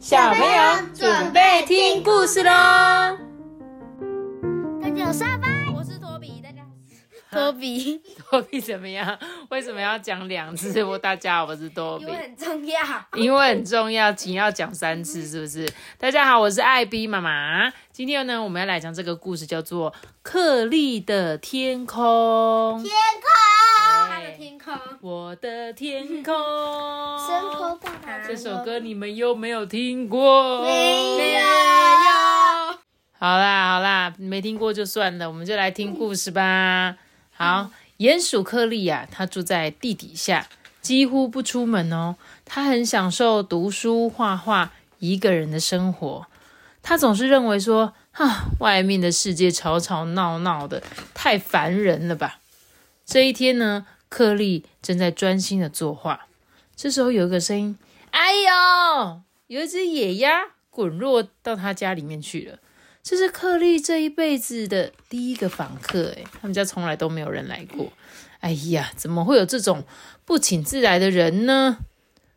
小朋友准备听故事喽！大家有沙发，我是托比，大家托比，托比怎么样？为什么要讲两次？我大家好，我是多比因为，很重要。因为很重要，请要讲三次，是不是？大家好，我是艾比妈妈。今天呢，我们要来讲这个故事，叫做《克利的天空》。天空，空，我的天空，生活爸爸这首歌你们有没有听过？没有。好啦好啦，没听过就算了，我们就来听故事吧。好，鼹鼠克利呀、他住在地底下，几乎不出门哦。他很享受读书、画画，一个人的生活。他总是认为说，啊，外面的世界吵吵闹闹的，太烦人了吧。这一天呢，克利正在专心的作画，这时候有一个声音，哎呦，有一只野鸭滚落到他家里面去了。这是克利这一辈子的第一个访客，诶，他们家从来都没有人来过。哎呀，怎么会有这种不请自来的人呢？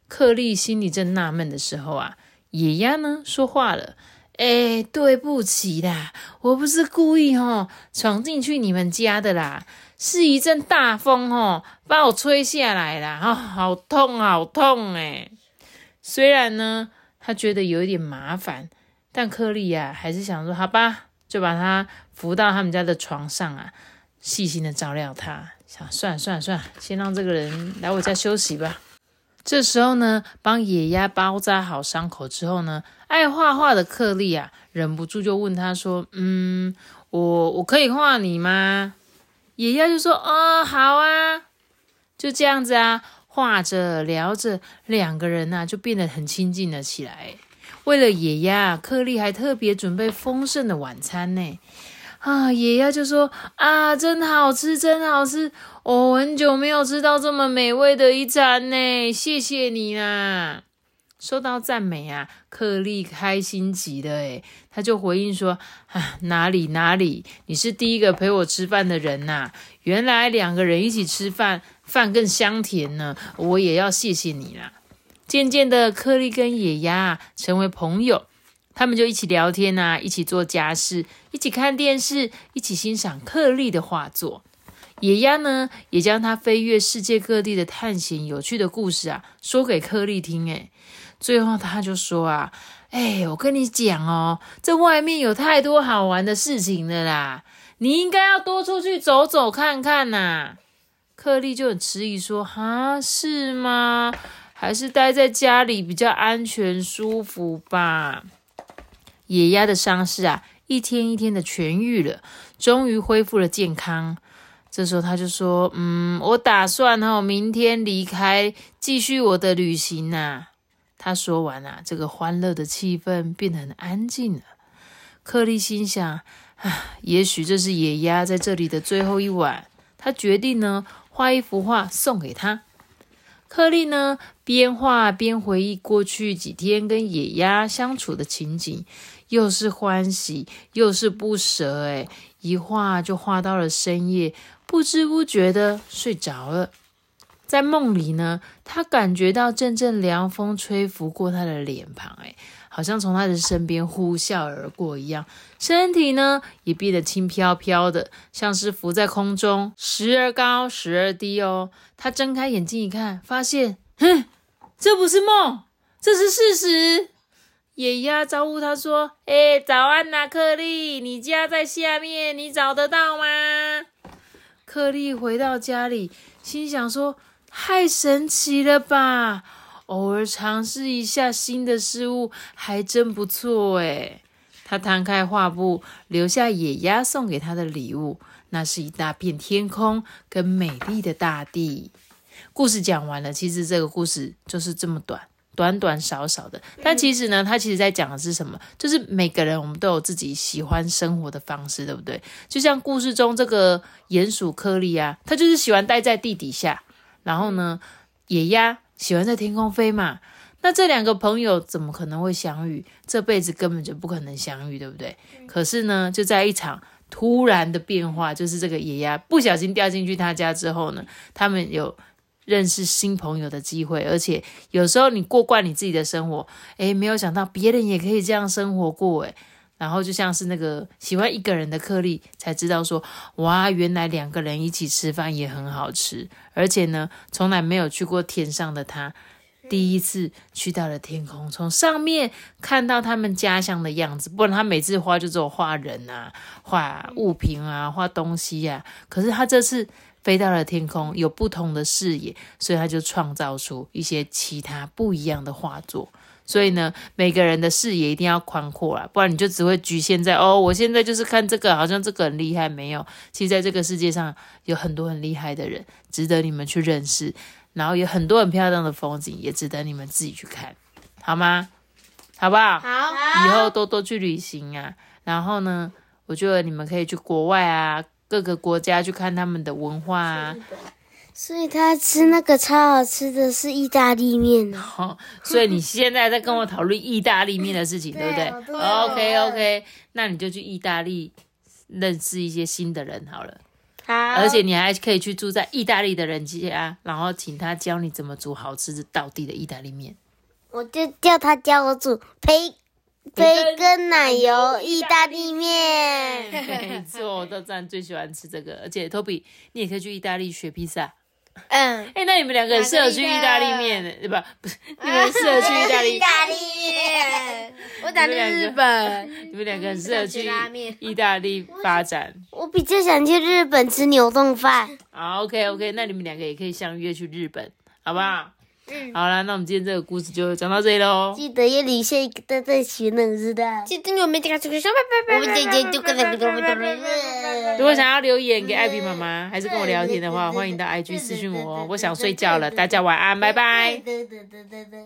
克利心里正纳闷的时候啊，野鸭呢说话了：“哎，对不起啦，我不是故意哦，闯进去你们家的啦，是一阵大风哦，把我吹下来啦，啊、好痛好痛哎！虽然呢，他觉得有一点麻烦。”但克利呀、还是想说，好吧，就把他扶到他们家的床上啊，细心的照料他。想算了算了算了，先让这个人来我家休息吧。这时候呢，帮野鸭包扎好伤口之后呢，爱画画的克利啊，忍不住就问他说：“嗯，我我可以画你吗？”野鸭就说：“哦，好啊。”就这样子啊，画着聊着，两个人呐、就变得很亲近了起来。为了野鸭，克利还特别准备丰盛的晚餐呢。啊，野鸭就说：“啊，真好吃，真好吃！我、很久没有吃到这么美味的一餐呢，谢谢你啦！”收到赞美啊，克利开心极了。诶，他就回应说：“啊，哪里哪里，你是第一个陪我吃饭的人呐、原来两个人一起吃饭，饭更香甜呢。我也要谢谢你啦。”渐渐的，克利跟野鸭成为朋友，他们就一起聊天啊，一起做家事，一起看电视，一起欣赏克利的画作。野鸭呢，也将他飞越世界各地的探险有趣的故事啊，说给克利听。诶，最后他就说啊，哎，我跟你讲哦，这外面有太多好玩的事情了啦，你应该要多出去走走看看呐。克利就很迟疑说，哈，是吗？还是待在家里比较安全舒服吧。野鸭的伤势啊，一天一天的痊愈了，终于恢复了健康。这时候他就说：“嗯，我打算哦，明天离开，继续我的旅行呐、他说完啊，这个欢乐的气氛变得很安静了。克利心想：啊，也许这是野鸭在这里的最后一晚。他决定呢，画一幅画送给他。克利呢，边画边回忆过去几天跟野鸭相处的情景，又是欢喜又是不舍。诶，一画就画到了深夜，不知不觉的睡着了。在梦里呢，他感觉到阵阵凉风吹拂过他的脸庞，哎，好像从他的身边呼啸而过一样。身体呢也变得轻飘飘的，像是浮在空中，时而高，时而低哦。他睁开眼睛一看，发现，哼，这不是梦，这是事实。野鸭招呼他说：“哎、早安呐、克利，你家在下面，你找得到吗？”克利回到家里，心想说：“太神奇了吧！偶尔尝试一下新的事物，还真不错诶。”他摊开画布，留下野鸭送给他的礼物，那是一大片天空跟美丽的大地。故事讲完了，其实这个故事就是这么短。短短少少的，但其实呢，他其实在讲的是什么？就是每个人我们都有自己喜欢生活的方式，对不对？就像故事中这个鼹鼠颗粒啊，它就是喜欢待在地底下，然后呢，野鸭喜欢在天空飞嘛。那这两个朋友怎么可能会相遇？这辈子根本就不可能相遇，对不对？可是呢，就在一场突然的变化，就是这个野鸭不小心掉进去他家之后呢，他们有认识新朋友的机会，而且有时候你过惯你自己的生活，诶，没有想到别人也可以这样生活过，诶。然后就像是那个喜欢一个人的克利，才知道说，哇，原来两个人一起吃饭也很好吃，而且呢，从来没有去过天上的他，第一次去到了天空，从上面看到他们家乡的样子。不然他每次画就只有画人啊，画物品啊，画东西呀。可是他这次飞到了天空，有不同的视野，所以他就创造出一些其他不一样的画作。所以呢，每个人的视野一定要宽阔啦，不然你就只会局限在哦，我现在就是看这个，好像这个很厉害。没有，其实在这个世界上有很多很厉害的人，值得你们去认识。然后有很多很漂亮的风景，也值得你们自己去看，好吗？好不好？好，以后多多去旅行啊。然后呢，我觉得你们可以去国外啊，各个国家去看他们的文化啊。所以他吃那个超好吃的是意大利面哦。哦，所以你现在在跟我讨论意大利面的事情，对不对？OK OK，那你就去意大利认识一些新的人好了，好，而且你还可以去住在意大利的人家，然后请他教你怎么煮好吃的道地的意大利面。我就叫他教我煮培培根奶油意大利面。没错，我都这样最喜欢吃这个，而且 Toby 你也可以去意大利学披萨。嗯，哎，那你们两个很适合去意大利面，对不？不是，你们适合去意大利意。大利面。我打去日本，你们两个很适合去意大利发展。我比较想去日本吃牛冻饭。好，OK OK，那你们两个也可以相约去日本，好不好？嗯，好了，那我们今天这个故事就讲到这里喽。记得要留下一个大大喜能知的。记得我们这个这个小拜拜拜。我们今天就跟那个我们的。如果想要留言给艾比妈妈，还是跟我聊天的话，欢迎到 IG 私讯我哦。我想睡觉了，大家晚安，拜拜。对对对对对。